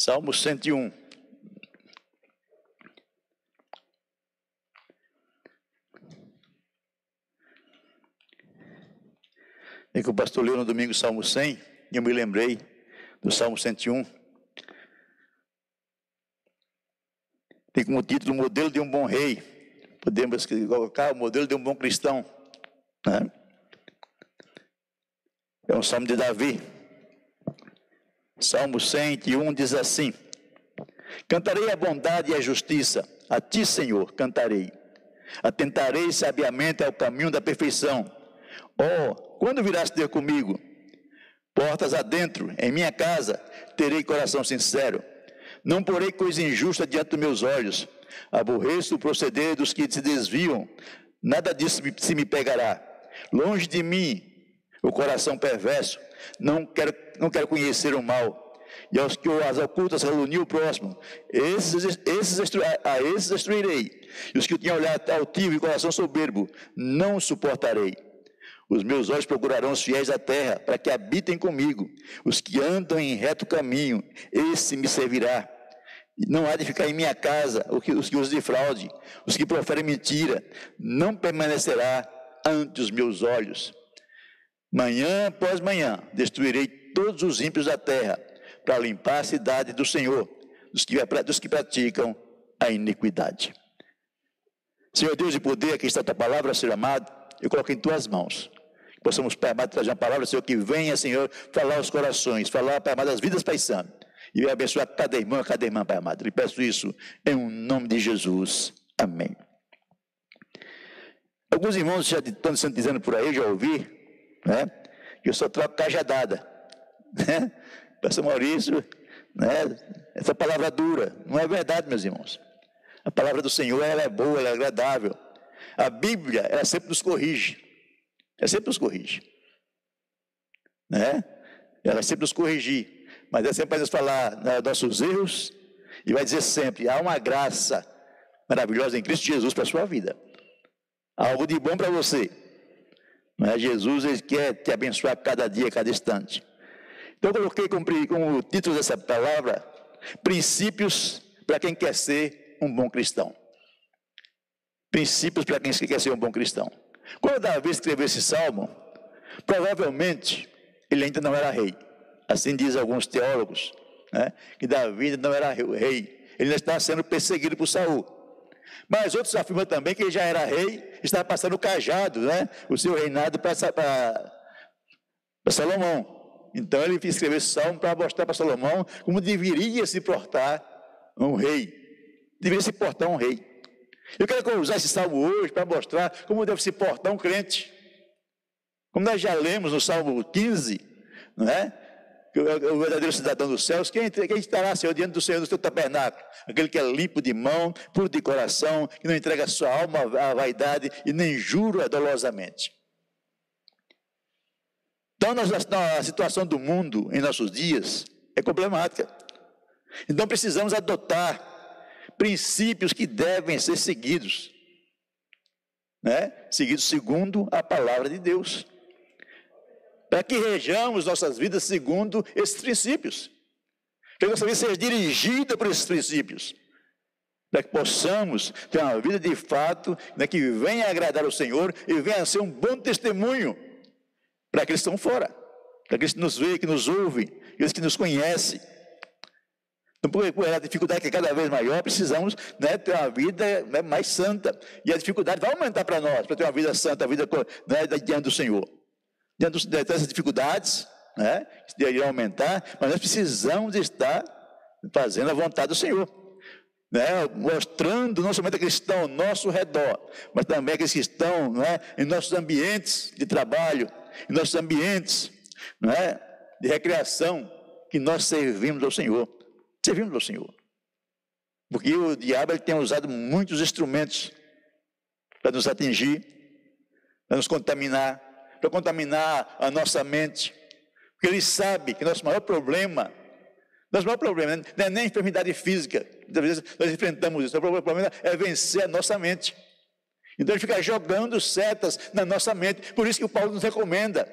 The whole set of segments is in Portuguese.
Salmo 101. É que o pastor leu no domingo Salmo 100, e eu me lembrei do Salmo 101. Tem como título o modelo de um bom rei. Podemos colocar o modelo de um bom cristão. Né? É um salmo de Davi. Salmo 101 diz assim: Cantarei a bondade e a justiça, a ti, Senhor, cantarei. Atentarei sabiamente ao caminho da perfeição. Oh, quando virás ter comigo? Portas adentro, em minha casa, terei coração sincero. Não porei coisa injusta diante dos meus olhos. Aborreço o proceder dos que se desviam. Nada disso se me pegará. Longe de mim o coração perverso. Não quero, não quero conhecer o mal. E aos que as ocultas reuniu o próximo, esses, esses a esses destruirei. E os que tinham olhado altivo e coração soberbo, não suportarei. Os meus olhos procurarão os fiéis da terra, para que habitem comigo. Os que andam em reto caminho, esse me servirá. Não há de ficar em minha casa os que usam de fraude, os que proferem mentira, não permanecerá ante os meus olhos. Manhã após manhã destruirei todos os ímpios da terra, para limpar a cidade do Senhor, dos que, dos que praticam a iniquidade. Senhor Deus de poder, aqui está a tua palavra, Senhor amado, eu coloco em tuas mãos possamos, Pai amado, trazer uma palavra, Senhor, que venha, Senhor, falar aos corações, falar, Pai amado, as vidas paisanas. E abençoar cada irmão, cada irmã, Pai amado. E peço isso em um nome de Jesus. Amém. Alguns irmãos já estão dizendo por aí, já ouvi, né? Eu só troco cajadada. Né? Pastor Maurício, né? Essa palavra dura. Não é verdade, meus irmãos. A palavra do Senhor, ela é boa, ela é agradável. A Bíblia, ela sempre nos corrige. Ela sempre nos corrige. Né? Ela sempre nos corrigir. Mas ela sempre vai nos falar né, nossos erros e vai dizer sempre: há uma graça maravilhosa em Cristo Jesus para a sua vida. Algo de bom para você. Mas Jesus ele quer te abençoar cada dia, cada instante. Então eu coloquei como, como título dessa palavra: Princípios para quem quer ser um bom cristão. Princípios para quem quer ser um bom cristão. Quando Davi escreveu esse salmo, provavelmente ele ainda não era rei. Assim diz alguns teólogos, né? que Davi ainda não era rei. Ele ainda estava sendo perseguido por Saul. Mas outros afirmam também que ele já era rei, estava passando o cajado, né? o seu reinado para, Salomão. Então ele escreveu esse salmo para mostrar para Salomão como deveria se portar um rei. Deveria se portar um rei. Eu quero usar esse salmo hoje para mostrar como deve se portar um crente. Como nós já lemos no Salmo 15, não é? O verdadeiro cidadão dos céus, quem, quem estará, Senhor, diante do Senhor no seu tabernáculo? Aquele que é limpo de mão, puro de coração, que não entrega sua alma à vaidade e nem jura dolosamente. Então, a situação do mundo em nossos dias é problemática. Então, precisamos adotar princípios que devem ser seguidos, né? Seguidos segundo a palavra de Deus. Para que rejamos nossas vidas segundo esses princípios. Que nossa vida seja dirigida por esses princípios. Para que possamos ter uma vida de fato né, que venha agradar o Senhor e venha ser um bom testemunho para aqueles que estão fora, para aqueles que nos veem, que nos ouvem, aqueles que nos conhecem. Então, por a dificuldade que é cada vez maior, precisamos né, ter uma vida né, mais santa. E a dificuldade vai aumentar para nós, para ter uma vida santa, a vida né, diante do Senhor. Diante dessas dificuldades, né, que deveriam aumentar, mas nós precisamos estar fazendo a vontade do Senhor. Né, mostrando não somente aqueles que estão ao nosso redor, mas também aqueles que estão né, em nossos ambientes de trabalho, em nossos ambientes né, de recreação, que nós servimos ao Senhor. Servimos ao Senhor. Porque o diabo ele tem usado muitos instrumentos para nos atingir, para nos contaminar, para contaminar a nossa mente. Porque ele sabe que nosso maior problema, nosso maior problema não é nem a enfermidade física, muitas vezes nós enfrentamos isso, o problema é vencer a nossa mente. Então ele fica jogando setas na nossa mente. Por isso que o Paulo nos recomenda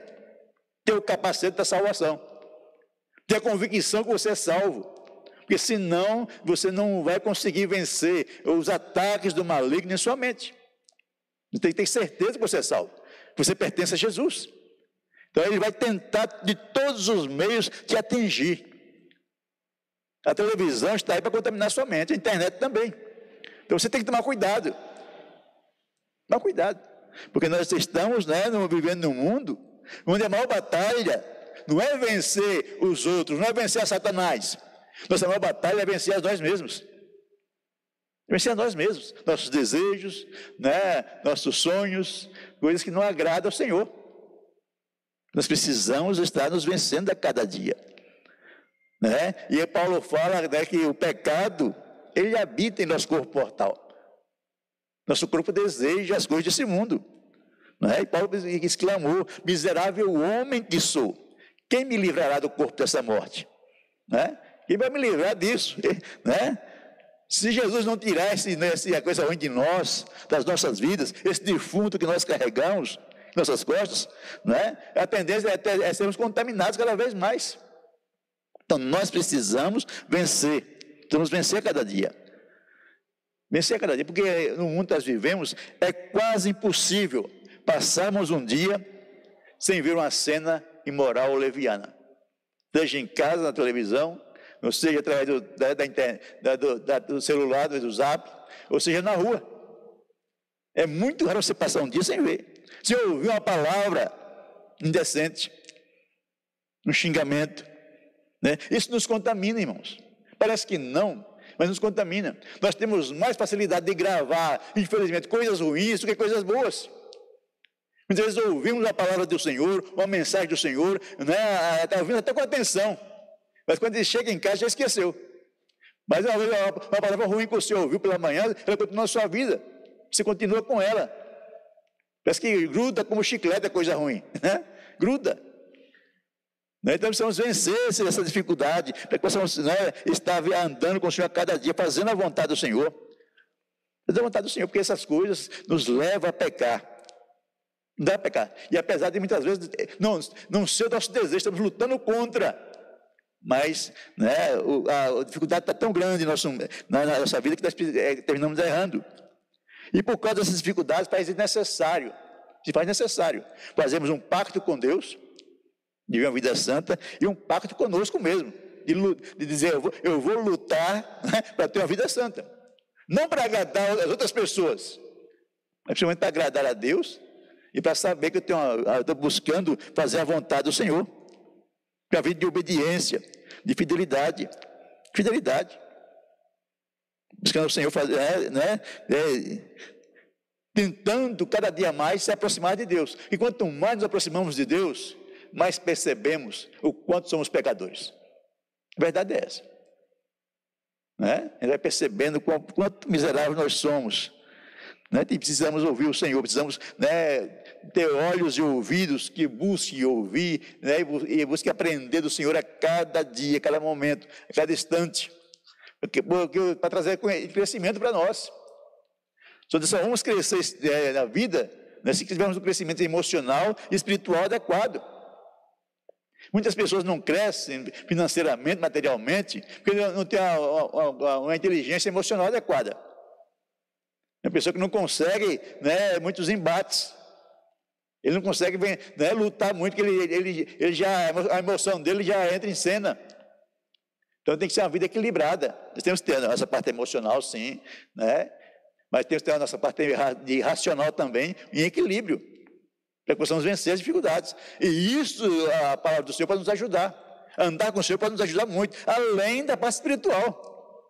ter o capacete da salvação. Ter a convicção que você é salvo. Porque senão você não vai conseguir vencer os ataques do maligno em sua mente. Você tem que ter certeza que você é salvo. Você pertence a Jesus. Então ele vai tentar de todos os meios te atingir. A televisão está aí para contaminar sua mente, a internet também. Então você tem que tomar cuidado. Tomar cuidado. Porque nós estamos né, vivendo num mundo onde a maior batalha não é vencer os outros, não é vencer a Satanás. Nossa maior batalha é vencer a nós mesmos. Vencer a nós mesmos, nossos desejos, né, nossos sonhos, coisas que não agradam ao Senhor. Nós precisamos estar nos vencendo a cada dia. Né? E Paulo fala né, que o pecado, ele habita em nosso corpo mortal. Nosso corpo deseja as coisas desse mundo. Né? E Paulo exclamou: Miserável homem que sou, quem me livrará do corpo dessa morte? Né? Quem vai me livrar disso? Né? Se Jesus não tirar esse, né, essa coisa ruim de nós, das nossas vidas, esse defunto que nós carregamos, nossas costas, né? a tendência é, é sermos contaminados cada vez mais. Então nós precisamos vencer, precisamos vencer cada dia. Vencer cada dia, porque no mundo que nós vivemos é quase impossível passarmos um dia sem ver uma cena imoral ou leviana. Seja em casa, na televisão, ou seja através do, da, da, da, do, do celular, do zap, ou seja na rua. É muito raro você passar um dia sem ver. Se ouvir uma palavra indecente, um xingamento, né? isso nos contamina, irmãos. Parece que não, mas nos contamina. Nós temos mais facilidade de gravar, infelizmente, coisas ruins do que coisas boas. Muitas vezes ouvimos a palavra do Senhor, uma mensagem do Senhor, né? está ouvindo até com atenção, mas quando ele chega em casa já esqueceu. Mas uma, uma palavra ruim que você ouviu pela manhã, ela continua na sua vida, você continua com ela. Parece que gruda como chiclete é coisa ruim, né? Gruda. Né? Então precisamos vencer essa dificuldade, para que possamos né, estar andando com o Senhor a cada dia, fazendo a vontade do Senhor. Fazendo a vontade do Senhor, porque essas coisas nos levam a pecar. Não dá a pecar. E apesar de muitas vezes não, não ser o nosso desejo, estamos lutando contra. Mas né, a, a dificuldade está tão grande na, na, nossa vida que nós é, terminamos errando. E por causa dessas dificuldades, faz necessário, se faz necessário, fazemos um pacto com Deus, de uma vida santa, e um pacto conosco mesmo, de, de dizer, eu vou, eu vou lutar né, para ter uma vida santa. Não para agradar as outras pessoas, mas principalmente para agradar a Deus e para saber que eu estou buscando fazer a vontade do Senhor. Para a vida de obediência, de fidelidade. Fidelidade buscando o Senhor, fazer, é, né, é, tentando cada dia mais se aproximar de Deus. E quanto mais nos aproximamos de Deus, mais percebemos o quanto somos pecadores. A verdade é essa. Né? Vai percebendo quanto, quanto miseráveis nós somos. Né? E precisamos ouvir o Senhor, precisamos né, ter olhos e ouvidos que busquem ouvir né, e busquem aprender do Senhor a cada dia, a cada momento, a cada instante para trazer crescimento para nós. Só vamos crescer é, na vida né, se tivermos um crescimento emocional e espiritual adequado. Muitas pessoas não crescem financeiramente, materialmente, porque não tem uma, uma inteligência emocional adequada. É uma pessoa que não consegue né, muitos embates. Ele não consegue né, lutar muito, porque ele, ele, ele já, a emoção dele já entra em cena. Então tem que ser uma vida equilibrada. Nós temos que ter a nossa parte emocional, sim, né? mas temos que ter a nossa parte de racional também em equilíbrio, para que possamos vencer as dificuldades. E isso, a palavra do Senhor pode nos ajudar. Andar com o Senhor pode nos ajudar muito, além da parte espiritual,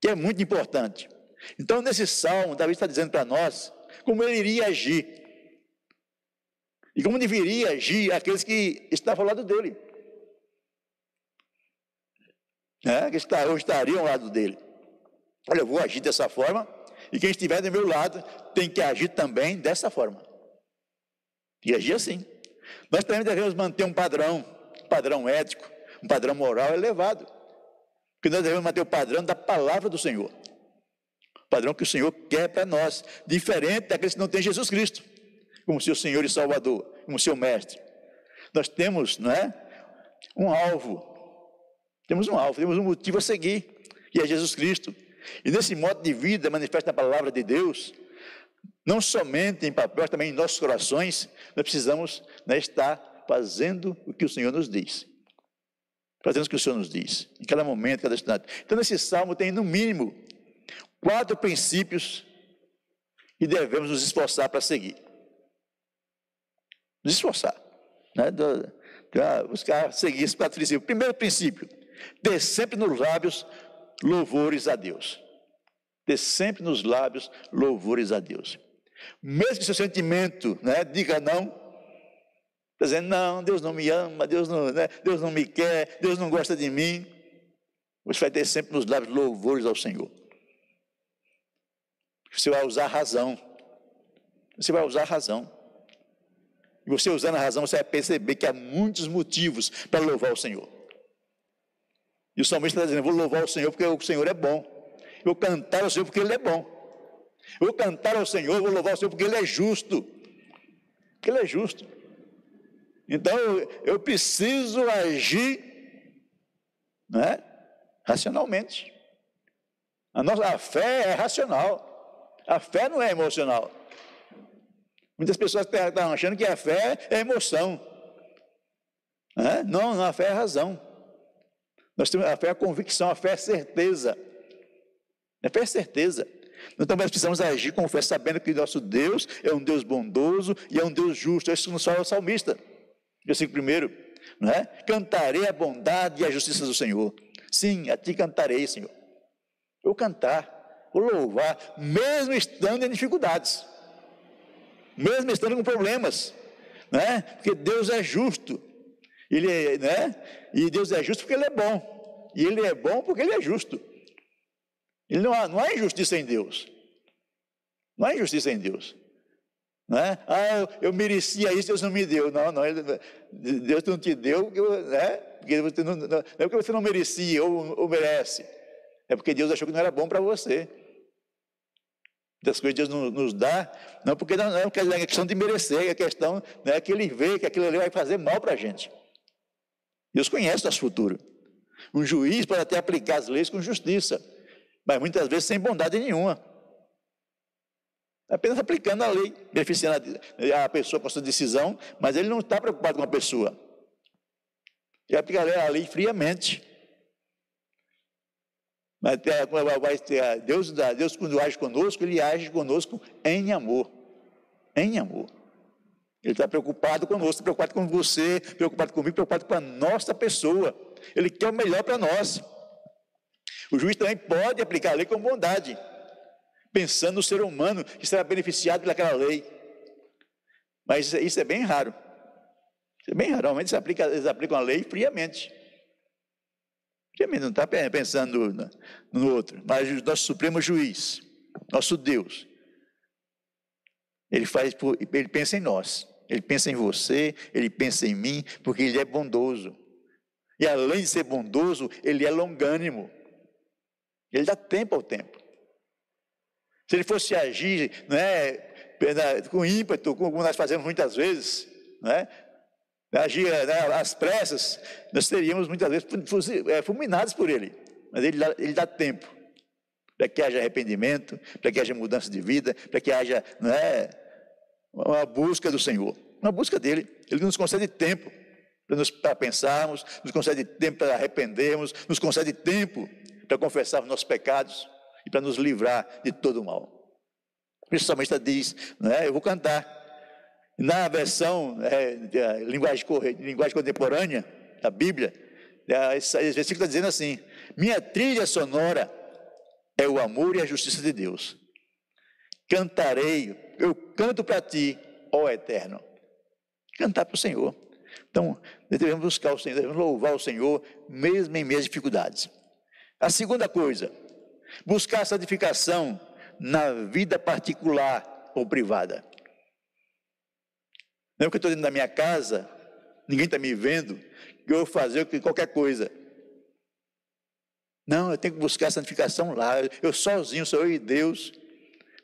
que é muito importante. Então, nesse salmo, Davi está dizendo para nós como ele iria agir. E como deveria agir aqueles que estão ao lado dele né, que estariam ao lado dele. Olha, eu vou agir dessa forma, e quem estiver do meu lado tem que agir também dessa forma. E agir assim. Nós também devemos manter um padrão, um padrão ético, um padrão moral elevado. Porque nós devemos manter o padrão da palavra do Senhor. Padrão que o Senhor quer para nós, diferente daqueles que não têm Jesus Cristo, como seu Senhor e Salvador, como seu Mestre. Nós temos, não é? Um alvo Temos um alvo, temos um motivo a seguir, que é Jesus Cristo. E nesse modo de vida manifesta a palavra de Deus, não somente em papel, mas também em nossos corações, nós precisamos né, estar fazendo o que o Senhor nos diz. Fazendo o que o Senhor nos diz, em cada momento, em cada instante. Então, nesse salmo tem, no mínimo, quatro princípios que devemos nos esforçar para seguir. Nos esforçar. Né? Buscar seguir esse quatro princípios. Primeiro princípio, ter sempre nos lábios louvores a Deus. Ter sempre nos lábios louvores a Deus. Mesmo que seu sentimento né, diga não, está dizendo, não, Deus não me ama, Deus não, né, Deus não me quer, Deus não gosta de mim. Você vai ter sempre nos lábios louvores ao Senhor. Você vai usar a razão. Você vai usar a razão. E você usando a razão, você vai perceber que há muitos motivos para louvar o Senhor. E o salmista está dizendo: vou louvar o Senhor porque o Senhor é bom. Eu vou cantar ao Senhor porque Ele é bom. Eu vou cantar ao Senhor, vou louvar o Senhor porque Ele é justo. Porque Ele é justo. Então eu, eu preciso agir né, racionalmente. A nossa a fé é racional. A fé não é emocional. Muitas pessoas estão achando que a fé é emoção. Né? Não, a fé é razão. Nós temos a fé é convicção, a fé é certeza. A fé é certeza. Então nós precisamos agir com fé, sabendo que nosso Deus é um Deus bondoso e é um Deus justo. É isso que nos fala o salmista. Versículo primeiro, não é? Cantarei a bondade e a justiça do Senhor. Sim, a ti cantarei, Senhor. Eu cantar, vou louvar, mesmo estando em dificuldades, mesmo estando com problemas, né? Porque Deus é justo. Ele é, né? E Deus é justo porque Ele é bom. E Ele é bom porque Ele é justo. Ele não há, não há injustiça em Deus. Não há injustiça em Deus. Não é? Ah, eu, eu merecia isso, Deus não me deu. Não, não, Deus não te deu, né? porque você não, não, é porque você não merecia ou, ou merece. É porque Deus achou que não era bom para você. Das coisas Deus nos dá, não porque não, não é questão de merecer, é questão né, que Ele vê que aquilo ali vai fazer mal para a gente. Deus conhece nosso futuro. Um juiz pode até aplicar as leis com justiça, mas muitas vezes sem bondade nenhuma. Apenas aplicando a lei, beneficiando a pessoa com a sua decisão, mas ele não está preocupado com a pessoa. Ele aplica a lei friamente. Mas Deus, Deus, quando age conosco, Ele age conosco em amor. Em amor. Ele está preocupado conosco, preocupado com você, preocupado comigo, preocupado com a nossa pessoa. Ele quer o melhor para nós. O juiz também pode aplicar a lei com bondade, pensando no ser humano que será beneficiado pelaquela lei. Mas isso é bem raro. Isso é bem raro. Normalmente eles aplicam a lei friamente. Friamente, não está pensando no, no outro. Mas o nosso Supremo Juiz, nosso Deus, ele faz, ele pensa em nós. Ele pensa em você, ele pensa em mim, porque ele é bondoso. E além de ser bondoso, ele é longânimo. Ele dá tempo ao tempo. Se ele fosse agir né, com ímpeto, como nós fazemos muitas vezes, né, agir né, às pressas, nós teríamos muitas vezes é, fulminados por ele. Mas ele dá, ele dá tempo para que haja arrependimento, para que haja mudança de vida, para que haja né, uma busca do Senhor, uma busca dele. Ele nos concede tempo para, para pensarmos, nos concede tempo para arrependermos, nos concede tempo para confessar os nossos pecados e para nos livrar de todo o mal. Principalmente diz, né, eu vou cantar. Na versão é, linguagem, linguagem contemporânea da Bíblia, é, esse versículo está dizendo assim: Minha trilha sonora é o amor e a justiça de Deus. Cantarei eu canto para ti, ó Eterno. Cantar para o Senhor. Então, devemos buscar o Senhor, devemos louvar o Senhor, mesmo em minhas dificuldades. A segunda coisa, buscar santificação na vida particular ou privada. Não é porque eu estou dentro da minha casa, ninguém está me vendo, que eu vou fazer qualquer coisa. Não, eu tenho que buscar santificação lá. Eu sozinho, sou eu e Deus,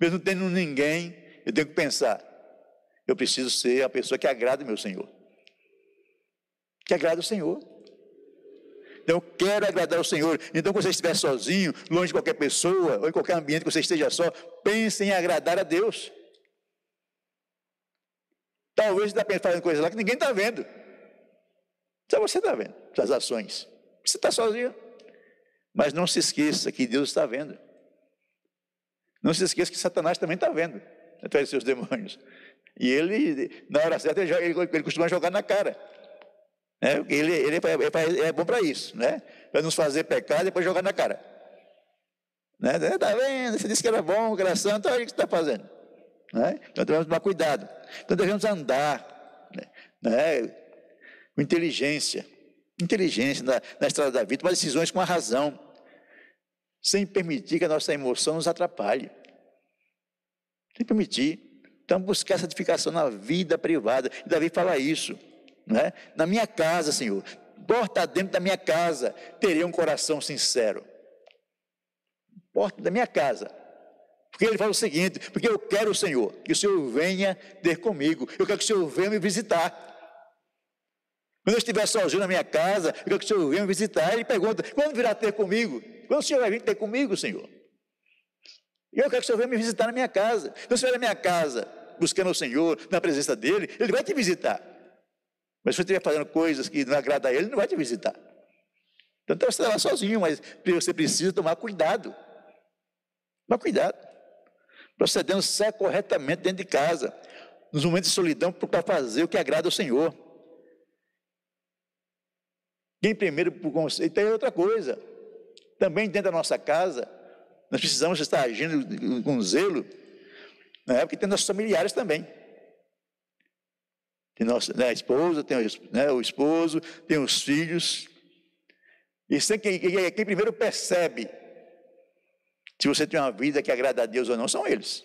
mesmo tendo ninguém, eu tenho que pensar, eu preciso ser a pessoa que agrada o meu Senhor. Que agrada o Senhor. Então, eu quero agradar ao Senhor. Então, quando você estiver sozinho, longe de qualquer pessoa, ou em qualquer ambiente que você esteja só, pense em agradar a Deus. Talvez você está fazendo coisas lá que ninguém está vendo. Só você está vendo suas ações. Você está sozinho. Mas não se esqueça que Deus está vendo. Não se esqueça que Satanás também está vendo, através de seus demônios. E ele, na hora certa, ele, ele, ele costuma jogar na cara. Né? Ele, ele é, é bom para isso, né? Para nos fazer pecar e depois jogar na cara. Né? Está vendo? Você disse que era bom, que era santo, olha o que você está fazendo. Né? Então devemos tomar cuidado. Então devemos andar né? com inteligência. Inteligência na, na estrada da vida, tomar decisões com a razão sem permitir que a nossa emoção nos atrapalhe. Sem permitir. Então, buscar santificação na vida privada. E Davi fala isso. Né? Na minha casa, Senhor, porta dentro da minha casa, terei um coração sincero. Porta da minha casa. Porque ele fala o seguinte: porque eu quero o Senhor, que o Senhor venha ter comigo. Eu quero que o Senhor venha me visitar. Quando eu estiver sozinho na minha casa, eu quero que o Senhor venha me visitar. Ele pergunta: quando virá ter comigo? Quando o Senhor vai vir ter comigo, Senhor? E eu quero que o Senhor venha me visitar na minha casa. Então, se você vai na minha casa, buscando o Senhor, na presença dEle, Ele vai te visitar. Mas se você estiver fazendo coisas que não agradam a Ele, Ele não vai te visitar. Então, você está lá sozinho, mas você precisa tomar cuidado. Tomar cuidado. Procedendo corretamente dentro de casa. Nos momentos de solidão, para fazer o que agrada ao Senhor. Quem primeiro por tem outra coisa também dentro da nossa casa, nós precisamos estar agindo com zelo, né, porque tem nossos familiares também. Tem nossa, né, a esposa, tem né, o esposo, tem os filhos. E quem, quem primeiro percebe se você tem uma vida que agrada a Deus ou não, são eles.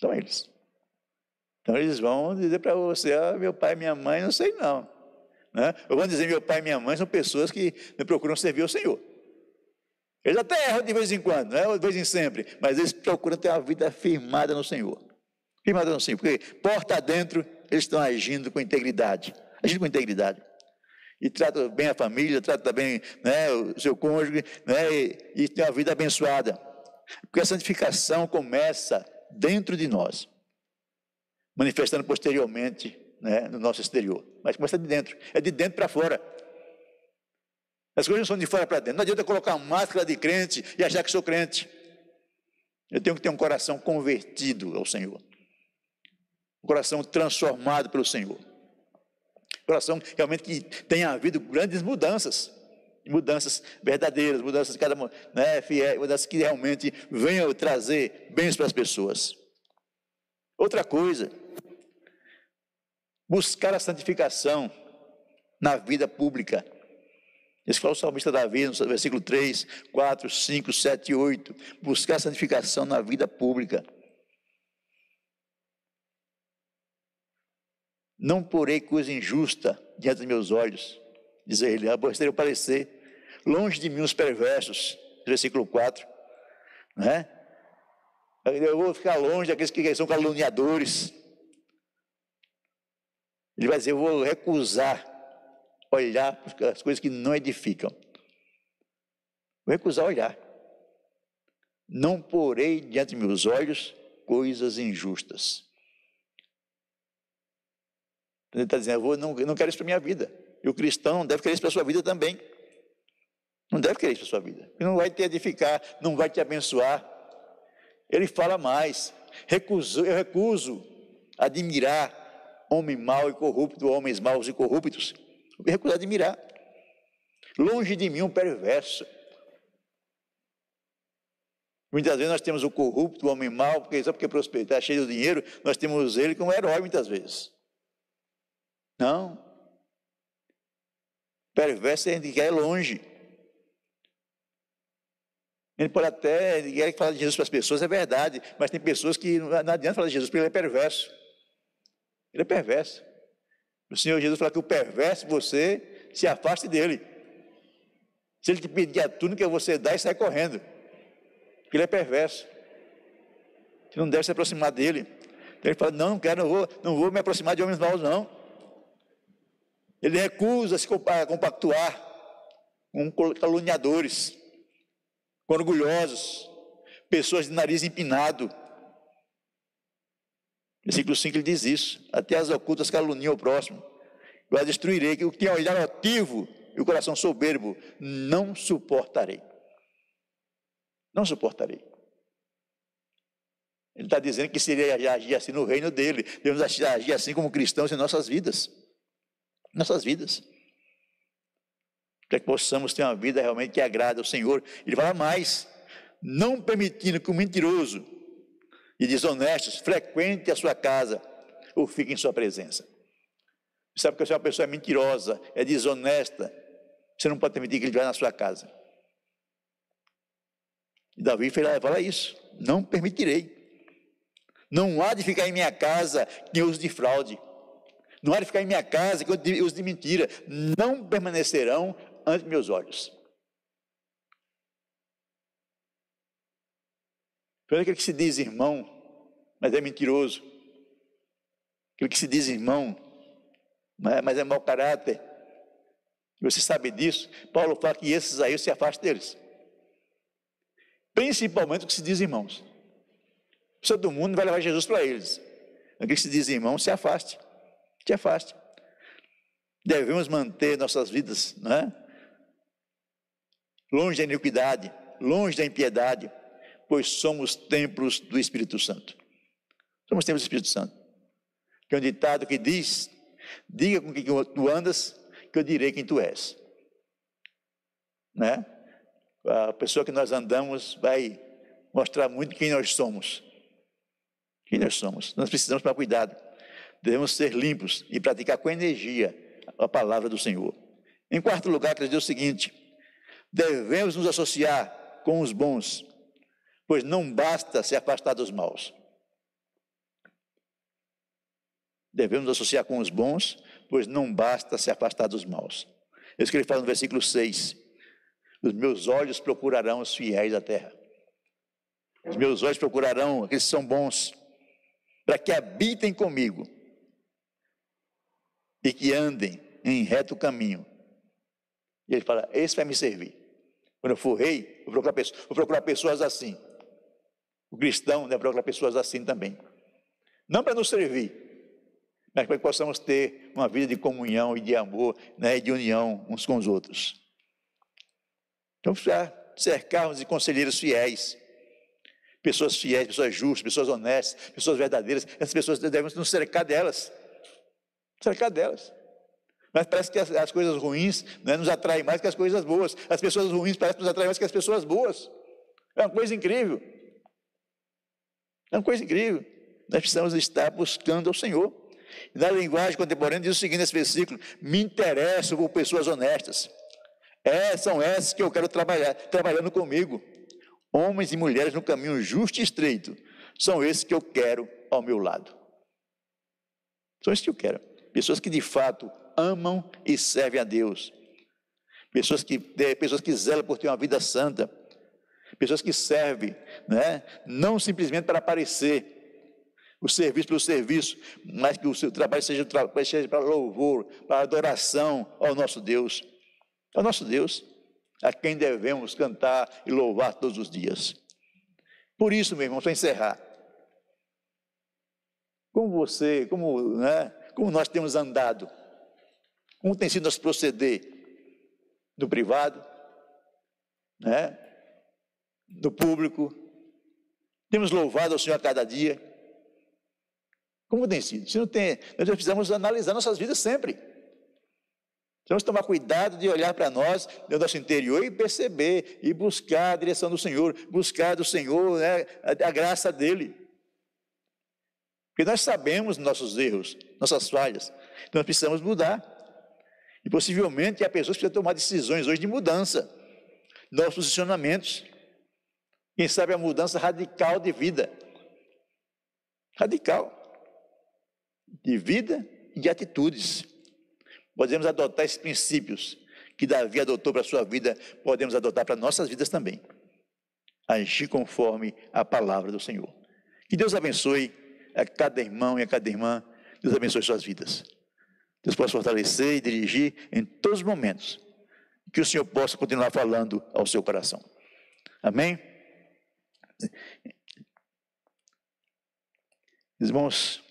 São eles. Então eles vão dizer para você, ah, meu pai e minha mãe, não sei não. Né? Eu vou dizer, meu pai e minha mãe são pessoas que procuram servir ao Senhor. Eles até erram de vez em quando, né? de vez em sempre, mas eles procuram ter uma vida firmada no Senhor. Firmada no Senhor, porque porta dentro, eles estão agindo com integridade. Agindo com integridade. E trata bem a família, trata bem né, o seu cônjuge, né, e, e tem uma vida abençoada. Porque a santificação começa dentro de nós, manifestando posteriormente né, no nosso exterior, mas começa de dentro, é de dentro para fora. As coisas não são de fora para dentro. Não adianta colocar máscara de crente e achar que sou crente. Eu tenho que ter um coração convertido ao Senhor. Um coração transformado pelo Senhor. Coração realmente que tenha havido grandes mudanças. Mudanças verdadeiras, mudanças cada né, fiel, mudanças que realmente venham trazer bens para as pessoas. Outra coisa, buscar a santificação na vida pública. Esse foi o salmista Davi, no versículo 3, 4, 5, 7 e 8. Buscar a santificação na vida pública. Não porei coisa injusta diante dos meus olhos, diz ele, aborrecer o parecer, longe de mim os perversos, versículo 4, né? Eu vou ficar longe daqueles que são caluniadores, ele vai dizer: Eu vou recusar olhar para as coisas que não edificam. Vou recusar olhar. Não porei diante de meus olhos coisas injustas. Ele está dizendo: Eu vou, não, não quero isso para a minha vida. E o cristão não deve querer isso para a sua vida também. Não deve querer isso para a sua vida. Ele não vai te edificar, não vai te abençoar. Ele fala mais: recuso, eu recuso admirar homem mau e corrupto, homens maus e corruptos. Eu recuso admirar. Longe de mim um perverso. Muitas vezes nós temos o corrupto, o homem mau, porque só porque prosperar, cheio de dinheiro, nós temos ele como herói muitas vezes. Não. Perverso a gente quer longe. Ele pode até, ele quer falar de Jesus para as pessoas, é verdade, mas tem pessoas que não adianta falar de Jesus, porque ele é perverso. Ele é perverso. O Senhor Jesus fala que o perverso, você se afaste dele. Se ele te pedir a túnica, você dá e sai correndo. Porque ele é perverso. Você não deve se aproximar dele. Então ele fala: Não, não quero, não vou, não vou me aproximar de homens maus, não. Ele recusa se compactuar com caluniadores, com orgulhosos, pessoas de nariz empinado. Versículo 5 ele diz isso: Até as ocultas caluniam o próximo. Eu a destruirei, que o que tem olhar ativo e o coração soberbo, não suportarei. Não suportarei. Ele está dizendo que seria agir assim no reino dele. Devemos agir assim como cristãos em nossas vidas. Nossas vidas. Para que possamos ter uma vida realmente que agrada ao Senhor. Ele fala mais: não permitindo que o mentiroso e desonesto frequente a sua casa ou fique em sua presença. Sabe que se uma pessoa é mentirosa, é desonesta, você não pode permitir que ele vá na sua casa. E Davi fala isso: não permitirei. Não há de ficar em minha casa quem de fraude. Não há de ficar em minha casa quem usa de mentira. Não permanecerão ante meus olhos. Aquele que se diz irmão, mas é mentiroso. Aquele que se diz irmão, mas é mau caráter. Você sabe disso? Paulo fala que esses aí se afaste deles. Principalmente o que se diz irmãos. Todo mundo vai levar Jesus para eles. Aquele que se diz irmão, se afaste. Se afaste. Devemos manter nossas vidas, não é? longe da iniquidade, longe da impiedade, pois somos templos do Espírito Santo. Somos templos do Espírito Santo. É um ditado que diz: diga com quem tu andas, que eu direi quem tu és. Né? A pessoa que nós andamos vai mostrar muito quem nós somos. Quem nós somos. Nós precisamos para cuidado. Devemos ser limpos e praticar com energia a palavra do Senhor. Em quarto lugar, quer dizer o seguinte: devemos nos associar com os bons, pois não basta se afastar dos maus. Devemos nos associar com os bons, pois não basta se afastar dos maus. É isso que ele fala no versículo 6. Os meus olhos procurarão os fiéis da terra. Os meus olhos procurarão aqueles que são bons, para que habitem comigo e que andem em reto caminho. E ele fala: Esse vai me servir. Quando eu for rei, vou procurar, pessoas, vou procurar pessoas assim. O cristão deve procurar pessoas assim também. Não para nos servir, mas para que possamos ter uma vida de comunhão e de amor né, e de união uns com os outros. Então, cercarmos de conselheiros fiéis, pessoas fiéis, pessoas justas, pessoas honestas, pessoas verdadeiras. Essas pessoas devemos nos cercar delas. Cercar delas. Mas parece que as, as coisas ruins né, nos atraem mais que as coisas boas. As pessoas ruins parecem nos atraem mais que as pessoas boas. É uma coisa incrível. É uma coisa incrível. Nós precisamos estar buscando ao Senhor. Na linguagem contemporânea diz o seguinte nesse versículo: me interesso por pessoas honestas. É, são essas que eu quero trabalhar, trabalhando comigo. Homens e mulheres no caminho justo e estreito. São esses que eu quero ao meu lado. São esses que eu quero. Pessoas que de fato amam e servem a Deus. Pessoas que, pessoas que zelam por ter uma vida santa. Pessoas que servem, né? não simplesmente para aparecer, o serviço pelo serviço, mas que o seu trabalho seja, seja para louvor, para adoração ao nosso Deus. Ao nosso Deus, a quem devemos cantar e louvar todos os dias. Por isso, meu irmão, para encerrar, como você, como, né, como nós temos andado como tem sido nosso proceder no privado, né? no público. Temos louvado ao Senhor a cada dia. Como tem sido? Se não tem, nós precisamos analisar nossas vidas sempre. Precisamos tomar cuidado de olhar para nós, no nosso interior, e perceber, e buscar a direção do Senhor, buscar do Senhor né, a, a graça dEle. Porque nós sabemos nossos erros, nossas falhas, então nós precisamos mudar. E possivelmente há pessoas que precisam tomar decisões hoje de mudança, novos posicionamentos. Quem sabe a mudança radical de vida. Radical. De vida e de atitudes. Podemos adotar esses princípios que Davi adotou para a sua vida, podemos adotar para nossas vidas também. Agir conforme a palavra do Senhor. Que Deus abençoe a cada irmão e a cada irmã. Deus abençoe suas vidas. Deus possa fortalecer e dirigir em todos os momentos. Que o Senhor possa continuar falando ao seu coração. Amém? Irmãos,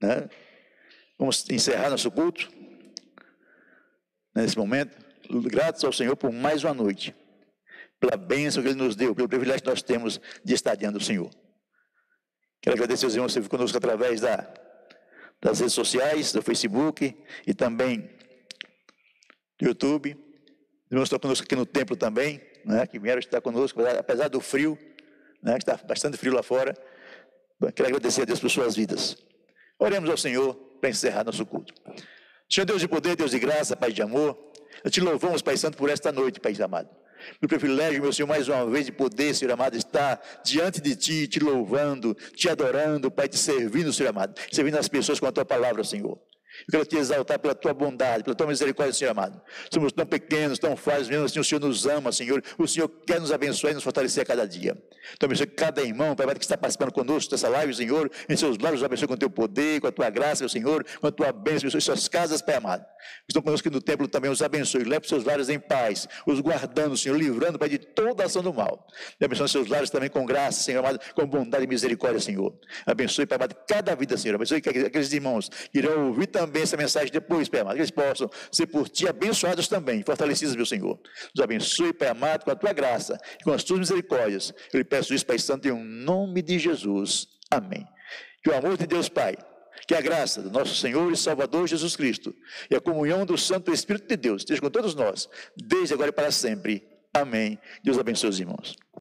né? vamos encerrar nosso culto nesse momento. Gratos ao Senhor por mais uma noite, pela bênção que Ele nos deu, pelo privilégio que nós temos de estar diante do Senhor. Quero agradecer aos irmãos que estão conosco através da, das redes sociais, do Facebook e também do YouTube. Os irmãos estão conosco aqui no templo também, né, que vieram estar conosco, apesar do frio, né, que está bastante frio lá fora. Quero agradecer a Deus por suas vidas. Oremos ao Senhor para encerrar nosso culto. Senhor Deus de poder, Deus de graça, Pai de amor, eu te louvamos, Pai Santo, por esta noite, Pai amado. Pelo privilégio, meu Senhor, mais uma vez de poder, Senhor amado, estar diante de Ti, te louvando, te adorando, Pai, te servindo, Senhor amado, servindo as pessoas com a Tua palavra, Senhor. Eu quero te exaltar pela tua bondade, pela tua misericórdia, Senhor amado. Somos tão pequenos, tão frágeis, mesmo assim o Senhor nos ama, Senhor. O Senhor quer nos abençoar e nos fortalecer a cada dia. Então, abençoe cada irmão, Pai, que está participando conosco dessa live, Senhor. Em seus lábios, abençoe com o teu poder, com a tua graça, meu Senhor, com a tua bênção, abençoe suas casas, Pai amado. Estão conosco aqui no templo também, os abençoe. Leve os seus lares em paz, os guardando, Senhor, livrando, Pai, de toda ação do mal. E abençoe seus lares também com graça, Senhor amado, com bondade e misericórdia, Senhor. Abençoe, Pai amado, cada vida, Senhor. Abençoe aqueles irmãos que irão ouvir também essa mensagem depois Pai amado, que eles possam ser por Ti abençoados também, fortalecidos, meu Senhor. Nos abençoe, Pai amado, com a Tua graça e com as Tuas misericórdias. Eu lhe peço isso, Pai Santo, em nome de Jesus. Amém. Que o amor de Deus, Pai, que a graça do nosso Senhor e Salvador Jesus Cristo e a comunhão do Santo Espírito de Deus esteja com todos nós, desde agora e para sempre. Amém. Deus abençoe os irmãos.